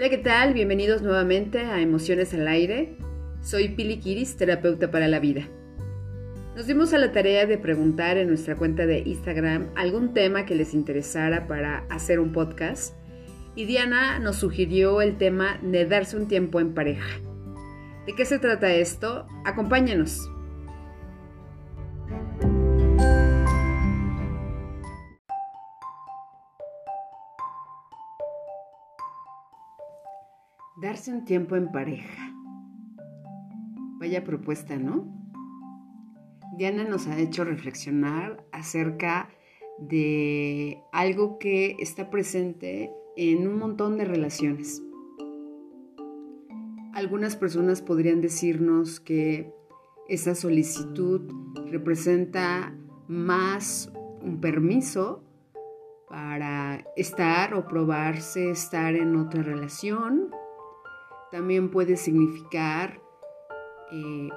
Hola, ¿qué tal? Bienvenidos nuevamente a Emociones al Aire. Soy Pili Kiris, terapeuta para la vida. Nos dimos a la tarea de preguntar en nuestra cuenta de Instagram algún tema que les interesara para hacer un podcast y Diana nos sugirió el tema de darse un tiempo en pareja. ¿De qué se trata esto? Acompáñenos. Darse un tiempo en pareja. Vaya propuesta, ¿no? Diana nos ha hecho reflexionar acerca de algo que está presente en un montón de relaciones. Algunas personas podrían decirnos que esa solicitud representa más un permiso para estar o probarse estar en otra relación también puede significar eh,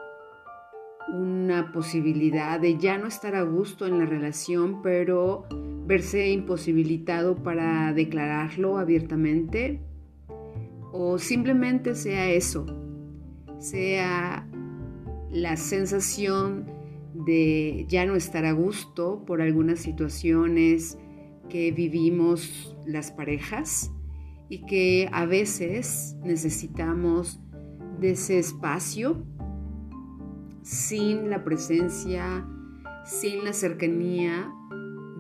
una posibilidad de ya no estar a gusto en la relación, pero verse imposibilitado para declararlo abiertamente. O simplemente sea eso, sea la sensación de ya no estar a gusto por algunas situaciones que vivimos las parejas y que a veces necesitamos de ese espacio sin la presencia, sin la cercanía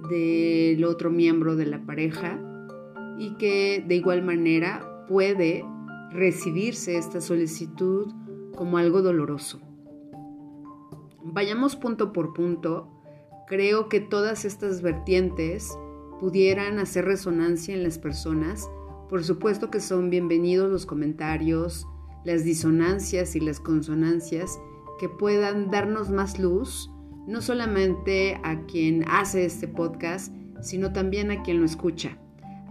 del otro miembro de la pareja y que de igual manera puede recibirse esta solicitud como algo doloroso. Vayamos punto por punto. Creo que todas estas vertientes pudieran hacer resonancia en las personas por supuesto que son bienvenidos los comentarios, las disonancias y las consonancias que puedan darnos más luz, no solamente a quien hace este podcast, sino también a quien lo escucha.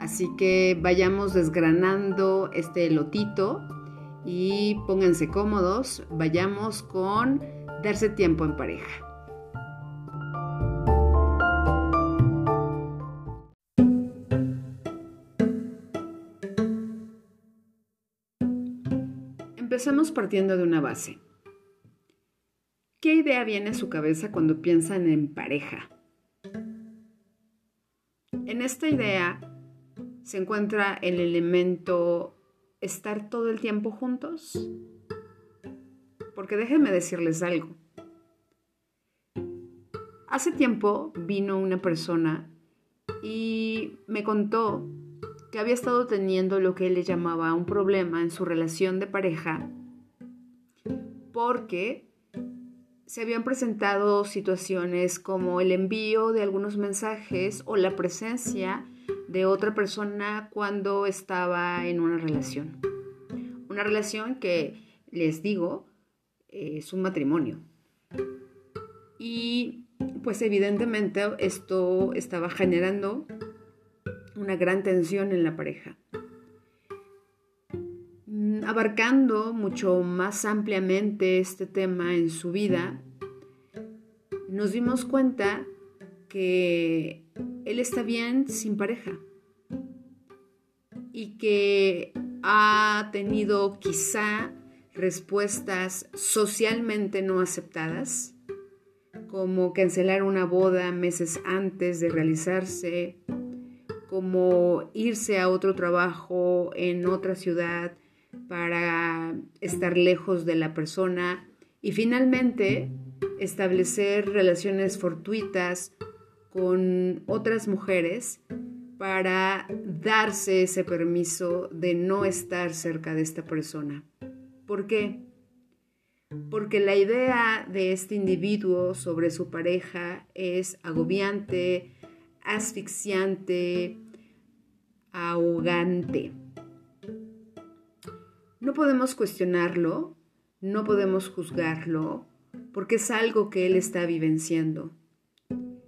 Así que vayamos desgranando este lotito y pónganse cómodos, vayamos con darse tiempo en pareja. Empecemos partiendo de una base. ¿Qué idea viene a su cabeza cuando piensan en pareja? En esta idea se encuentra el elemento estar todo el tiempo juntos. Porque déjenme decirles algo. Hace tiempo vino una persona y me contó que había estado teniendo lo que él le llamaba un problema en su relación de pareja porque se habían presentado situaciones como el envío de algunos mensajes o la presencia de otra persona cuando estaba en una relación. Una relación que, les digo, es un matrimonio. Y pues evidentemente esto estaba generando una gran tensión en la pareja. Mm, abarcando mucho más ampliamente este tema en su vida, nos dimos cuenta que él está bien sin pareja y que ha tenido quizá respuestas socialmente no aceptadas, como cancelar una boda meses antes de realizarse, como irse a otro trabajo en otra ciudad para estar lejos de la persona y finalmente establecer relaciones fortuitas con otras mujeres para darse ese permiso de no estar cerca de esta persona. ¿Por qué? Porque la idea de este individuo sobre su pareja es agobiante, asfixiante, ahogante. No podemos cuestionarlo, no podemos juzgarlo, porque es algo que él está vivenciando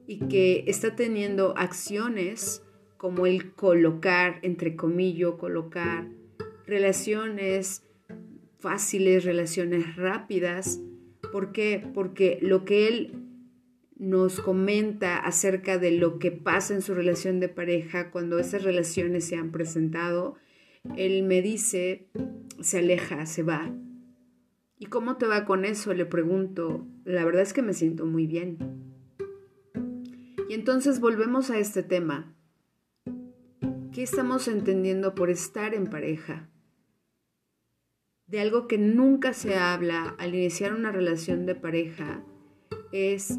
y que está teniendo acciones como el colocar, entre comillas, colocar relaciones fáciles, relaciones rápidas. ¿Por qué? Porque lo que él nos comenta acerca de lo que pasa en su relación de pareja cuando esas relaciones se han presentado Él me dice, se aleja, se va. ¿Y cómo te va con eso? Le pregunto. La verdad es que me siento muy bien. Y entonces volvemos a este tema. ¿Qué estamos entendiendo por estar en pareja? De algo que nunca se habla al iniciar una relación de pareja es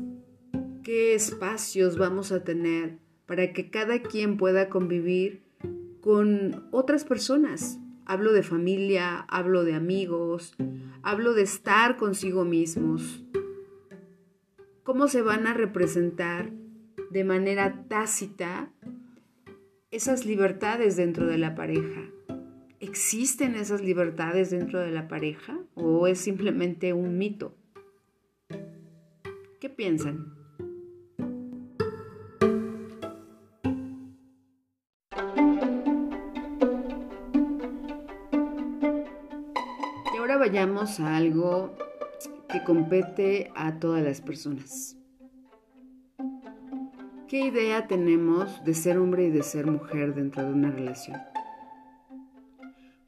qué espacios vamos a tener para que cada quien pueda convivir con otras personas. Hablo de familia, hablo de amigos, hablo de estar consigo mismos. ¿Cómo se van a representar de manera tácita esas libertades dentro de la pareja? ¿Existen esas libertades dentro de la pareja o es simplemente un mito? ¿Qué piensan? Vayamos a algo que compete a todas las personas. ¿Qué idea tenemos de ser hombre y de ser mujer dentro de una relación?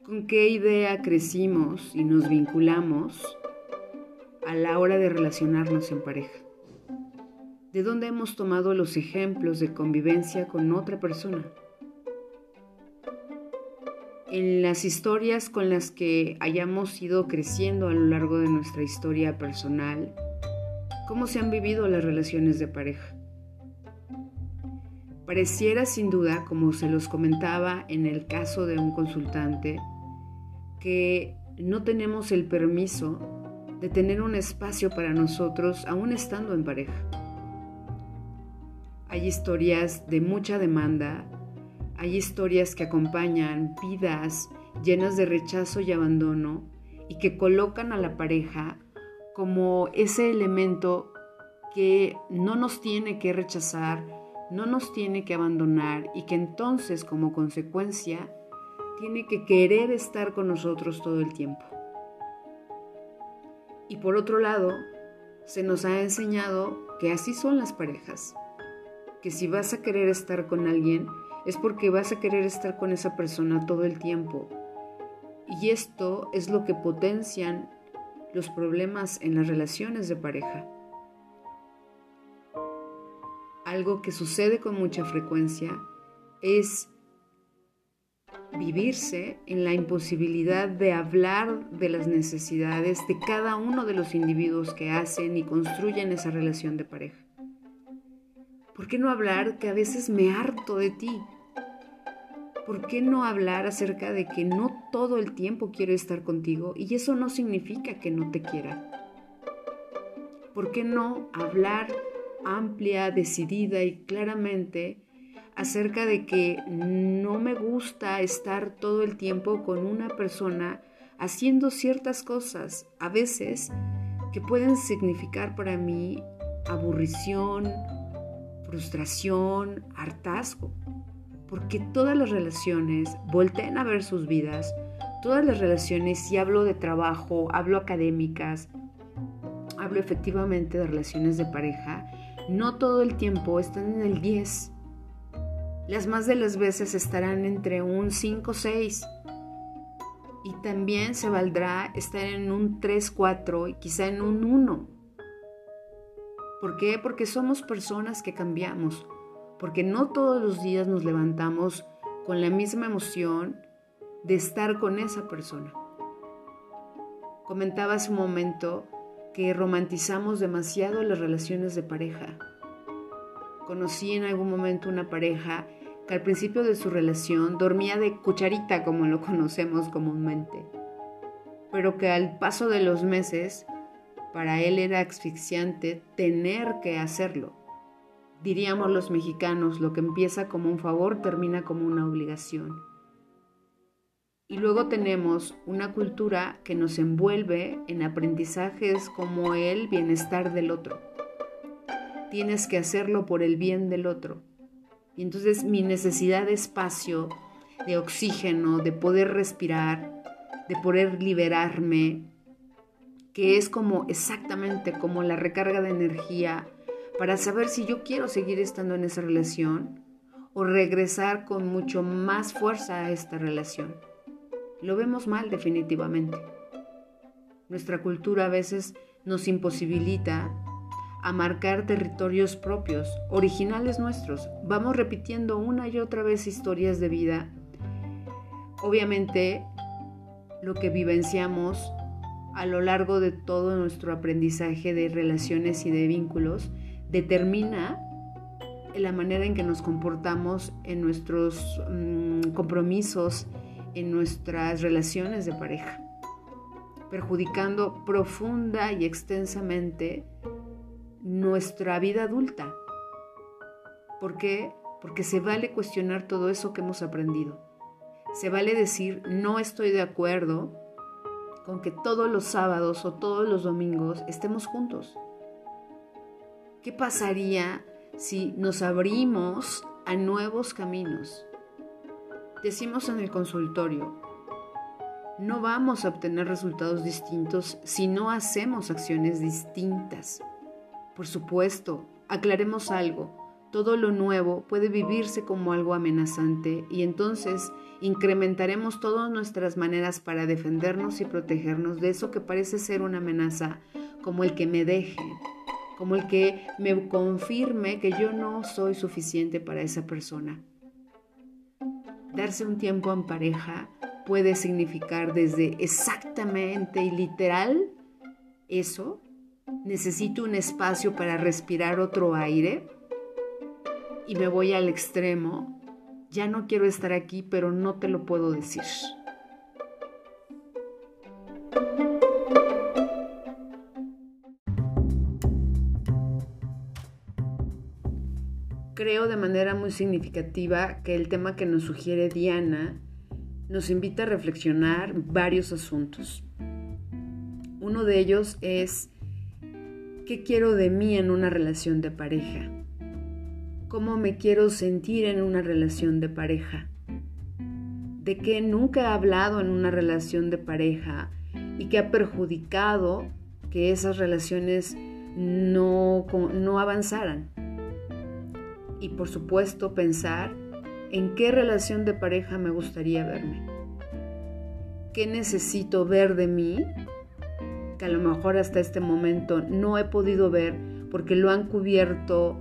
¿Con qué idea crecimos y nos vinculamos a la hora de relacionarnos en pareja? ¿De dónde hemos tomado los ejemplos de convivencia con otra persona? En las historias con las que hayamos ido creciendo a lo largo de nuestra historia personal, cómo se han vivido las relaciones de pareja. Pareciera sin duda, como se los comentaba en el caso de un consultante, que no tenemos el permiso de tener un espacio para nosotros aún estando en pareja. Hay historias de mucha demanda, hay historias que acompañan vidas llenas de rechazo y abandono y que colocan a la pareja como ese elemento que no nos tiene que rechazar, no nos tiene que abandonar y que entonces como consecuencia tiene que querer estar con nosotros todo el tiempo. Y por otro lado, se nos ha enseñado que así son las parejas, que si vas a querer estar con alguien, es porque vas a querer estar con esa persona todo el tiempo. Y esto es lo que potencian los problemas en las relaciones de pareja. Algo que sucede con mucha frecuencia es vivirse en la imposibilidad de hablar de las necesidades de cada uno de los individuos que hacen y construyen esa relación de pareja. ¿Por qué no hablar que a veces me harto de ti? ¿por qué no hablar acerca de que no todo el tiempo quiero estar contigo y eso no significa que no te quiera? ¿Por qué no hablar amplia, decidida y claramente acerca de que no me gusta estar todo el tiempo con una persona haciendo ciertas cosas, a veces que pueden significar para mí aburrición, frustración, hartazgo? porque todas las relaciones, volteen a ver sus vidas, todas las relaciones, si hablo de trabajo, hablo académicas, hablo efectivamente de relaciones de pareja, no todo el tiempo están en el 10. Las más de las veces estarán entre un 5 6. Y también se valdrá estar en un 3 4 y quizá en un 1. ¿Por qué? Porque somos personas que cambiamos porque no todos los días nos levantamos con la misma emoción de estar con esa persona. Comentaba hace un momento que romantizamos demasiado las relaciones de pareja. Conocí en algún momento una pareja que al principio de su relación dormía de cucharita como lo conocemos comúnmente, pero que al paso de los meses para él era asfixiante tener que hacerlo Diríamos los mexicanos, lo que empieza como un favor termina como una obligación. Y luego tenemos una cultura que nos envuelve en aprendizajes como el bienestar del otro. Tienes que hacerlo por el bien del otro. Y entonces mi necesidad de espacio, de oxígeno, de poder respirar, de poder liberarme, que es como exactamente como la recarga de energía para saber si yo quiero seguir estando en esa relación o regresar con mucho más fuerza a esta relación. lo vemos mal definitivamente. Nuestra cultura a veces nos imposibilita a marcar territorios propios, originales nuestros. Vamos repitiendo una y otra vez historias de vida. Obviamente, lo que vivenciamos a lo largo de todo nuestro aprendizaje de relaciones y de vínculos determina la manera en que nos comportamos en nuestros mm, compromisos, en nuestras relaciones de pareja, perjudicando profunda y extensamente nuestra vida adulta. ¿Por qué? Porque se vale cuestionar todo eso que hemos aprendido. Se vale decir, no estoy de acuerdo con que todos los sábados o todos los domingos estemos juntos. ¿Qué pasaría si nos abrimos a nuevos caminos? Decimos en el consultorio, no vamos a obtener resultados distintos si no hacemos acciones distintas. Por supuesto, aclaremos algo. Todo lo nuevo puede vivirse como algo amenazante y entonces incrementaremos todas nuestras maneras para defendernos y protegernos de eso que parece ser una amenaza, como el que me deje, como el que me confirme que yo no soy suficiente para esa persona. Darse un tiempo en pareja puede significar desde exactamente y literal eso necesito un espacio para respirar otro aire y me voy al extremo, ya no quiero estar aquí, pero no te lo puedo decir. Creo de manera muy significativa que el tema que nos sugiere Diana nos invita a reflexionar varios asuntos. Uno de ellos es ¿Qué quiero de mí en una relación de pareja? ¿Cómo me quiero sentir en una relación de pareja? ¿De qué nunca he hablado en una relación de pareja y que ha perjudicado que esas relaciones no, no avanzaran? Y por supuesto pensar en qué relación de pareja me gustaría verme. ¿Qué necesito ver de mí que a lo mejor hasta este momento no he podido ver porque lo han cubierto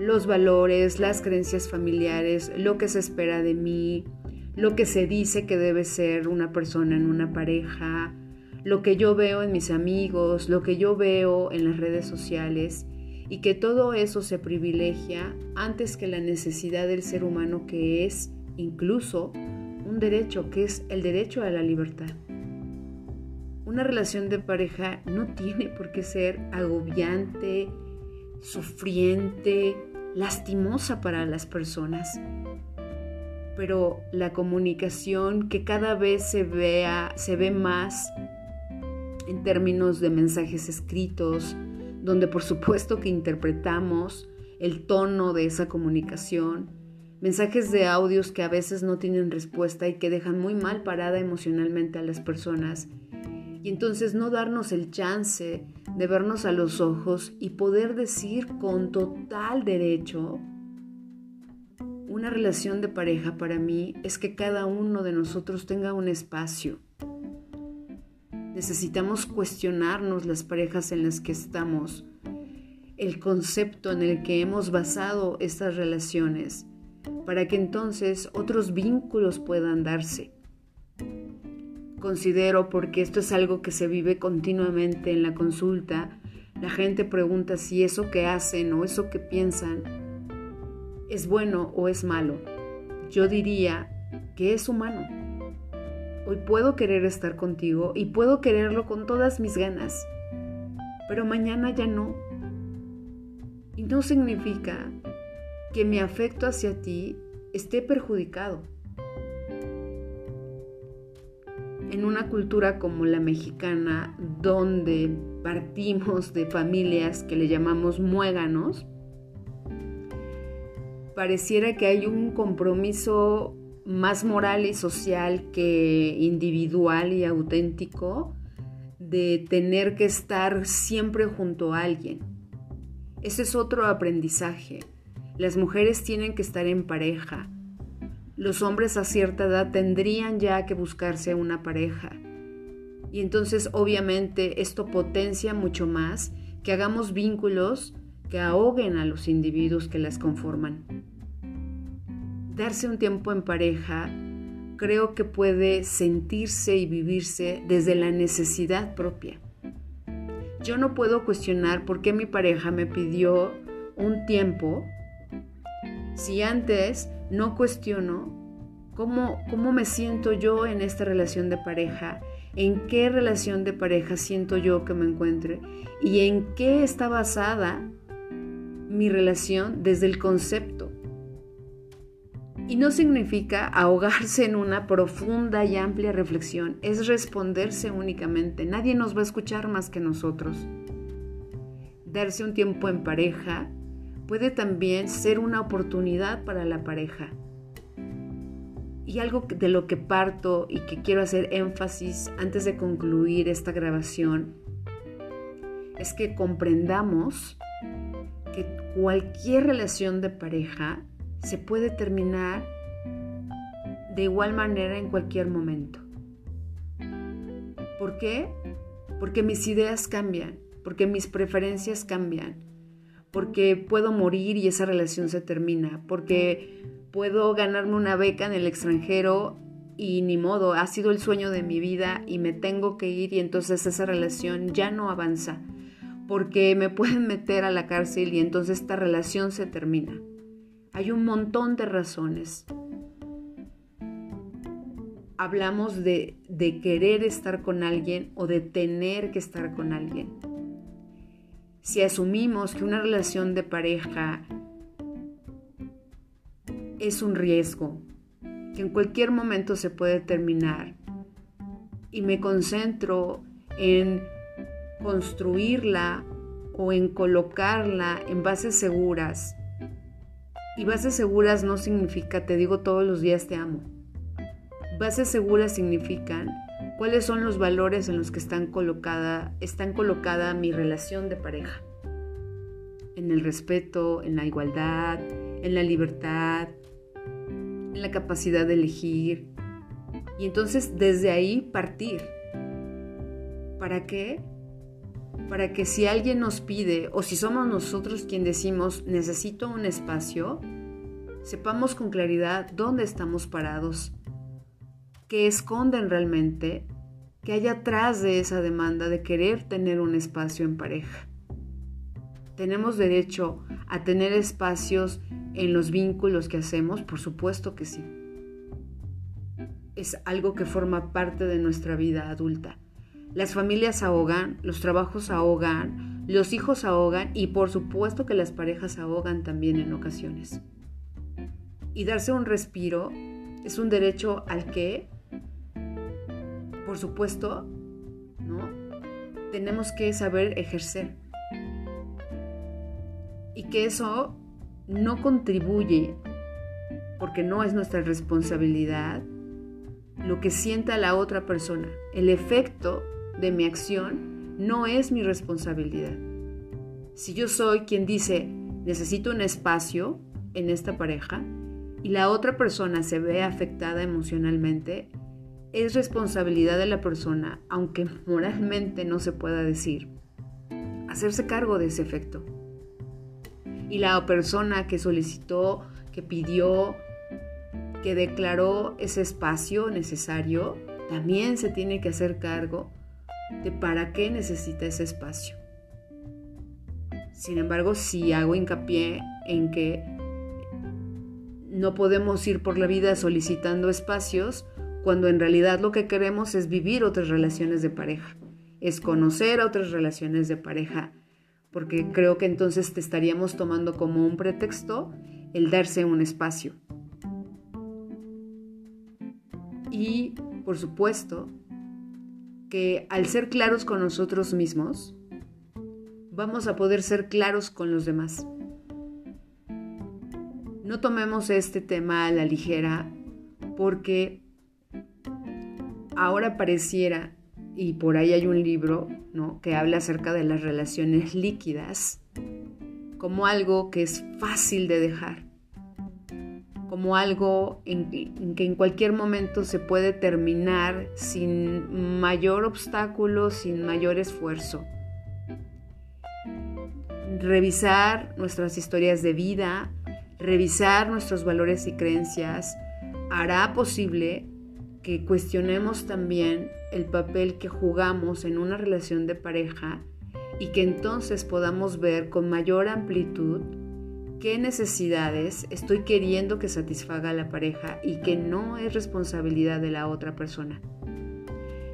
los valores, las creencias familiares, lo que se espera de mí, lo que se dice que debe ser una persona en una pareja, lo que yo veo en mis amigos, lo que yo veo en las redes sociales y que todo eso se privilegia antes que la necesidad del ser humano que es incluso un derecho, que es el derecho a la libertad. Una relación de pareja no tiene por qué ser agobiante, sufriente, lastimosa para las personas. Pero la comunicación que cada vez se vea, se ve más en términos de mensajes escritos, donde por supuesto que interpretamos el tono de esa comunicación, mensajes de audios que a veces no tienen respuesta y que dejan muy mal parada emocionalmente a las personas y entonces no darnos el chance de vernos a los ojos y poder decir con total derecho, una relación de pareja para mí es que cada uno de nosotros tenga un espacio. Necesitamos cuestionarnos las parejas en las que estamos, el concepto en el que hemos basado estas relaciones, para que entonces otros vínculos puedan darse Considero, porque esto es algo que se vive continuamente en la consulta, la gente pregunta si eso que hacen o eso que piensan es bueno o es malo. Yo diría que es humano. Hoy puedo querer estar contigo y puedo quererlo con todas mis ganas, pero mañana ya no. Y no significa que mi afecto hacia ti esté perjudicado. En una cultura como la mexicana, donde partimos de familias que le llamamos muéganos, pareciera que hay un compromiso más moral y social que individual y auténtico de tener que estar siempre junto a alguien. Ese es otro aprendizaje. Las mujeres tienen que estar en pareja, los hombres a cierta edad tendrían ya que buscarse una pareja. Y entonces obviamente esto potencia mucho más que hagamos vínculos que ahoguen a los individuos que las conforman. Darse un tiempo en pareja creo que puede sentirse y vivirse desde la necesidad propia. Yo no puedo cuestionar por qué mi pareja me pidió un tiempo si antes no cuestiono cómo, cómo me siento yo en esta relación de pareja, en qué relación de pareja siento yo que me encuentre y en qué está basada mi relación desde el concepto. Y no significa ahogarse en una profunda y amplia reflexión, es responderse únicamente. Nadie nos va a escuchar más que nosotros. Darse un tiempo en pareja puede también ser una oportunidad para la pareja. Y algo de lo que parto y que quiero hacer énfasis antes de concluir esta grabación es que comprendamos que cualquier relación de pareja se puede terminar de igual manera en cualquier momento. ¿Por qué? Porque mis ideas cambian, porque mis preferencias cambian, porque puedo morir y esa relación se termina, porque puedo ganarme una beca en el extranjero y ni modo, ha sido el sueño de mi vida y me tengo que ir y entonces esa relación ya no avanza, porque me pueden meter a la cárcel y entonces esta relación se termina. Hay un montón de razones. Hablamos de, de querer estar con alguien o de tener que estar con alguien si asumimos que una relación de pareja es un riesgo, que en cualquier momento se puede terminar, y me concentro en construirla o en colocarla en bases seguras, y bases seguras no significa te digo todos los días te amo. Bases seguras significan cuáles son los valores en los que están colocada, están colocada mi relación de pareja. En el respeto, en la igualdad, en la libertad, en la capacidad de elegir. Y entonces desde ahí partir. ¿Para qué? Para que si alguien nos pide o si somos nosotros quien decimos necesito un espacio, sepamos con claridad dónde estamos parados que esconden realmente que hay atrás de esa demanda de querer tener un espacio en pareja. ¿Tenemos derecho a tener espacios en los vínculos que hacemos? Por supuesto que sí. Es algo que forma parte de nuestra vida adulta. Las familias ahogan, los trabajos ahogan, los hijos ahogan y por supuesto que las parejas ahogan también en ocasiones. Y darse un respiro es un derecho al que por supuesto, ¿no? Tenemos que saber ejercer. Y que eso no contribuye, porque no es nuestra responsabilidad, lo que sienta la otra persona. El efecto de mi acción no es mi responsabilidad. Si yo soy quien dice, necesito un espacio en esta pareja, y la otra persona se ve afectada emocionalmente, es responsabilidad de la persona, aunque moralmente no se pueda decir, hacerse cargo de ese efecto. Y la persona que solicitó, que pidió, que declaró ese espacio necesario, también se tiene que hacer cargo de para qué necesita ese espacio. Sin embargo, si hago hincapié en que no podemos ir por la vida solicitando espacios, cuando en realidad lo que queremos es vivir otras relaciones de pareja, es conocer otras relaciones de pareja, porque creo que entonces te estaríamos tomando como un pretexto el darse un espacio. Y, por supuesto, que al ser claros con nosotros mismos, vamos a poder ser claros con los demás. No tomemos este tema a la ligera porque ahora pareciera, y por ahí hay un libro ¿no? que habla acerca de las relaciones líquidas, como algo que es fácil de dejar, como algo en, que en cualquier momento se puede terminar sin mayor obstáculo, sin mayor esfuerzo. Revisar nuestras historias de vida, revisar nuestros valores y creencias hará posible que cuestionemos también el papel que jugamos en una relación de pareja y que entonces podamos ver con mayor amplitud qué necesidades estoy queriendo que satisfaga la pareja y que no es responsabilidad de la otra persona.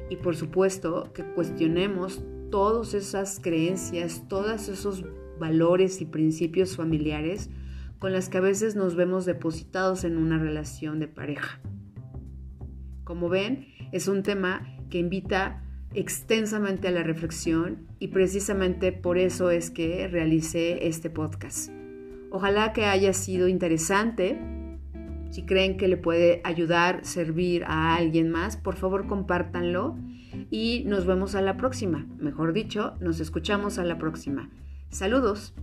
Y por supuesto que cuestionemos todas esas creencias, todos esos valores y principios familiares con las que a veces nos vemos depositados en una relación de pareja. Como ven, es un tema que invita extensamente a la reflexión y precisamente por eso es que realicé este podcast. Ojalá que haya sido interesante. Si creen que le puede ayudar, servir a alguien más, por favor compártanlo y nos vemos a la próxima. Mejor dicho, nos escuchamos a la próxima. Saludos.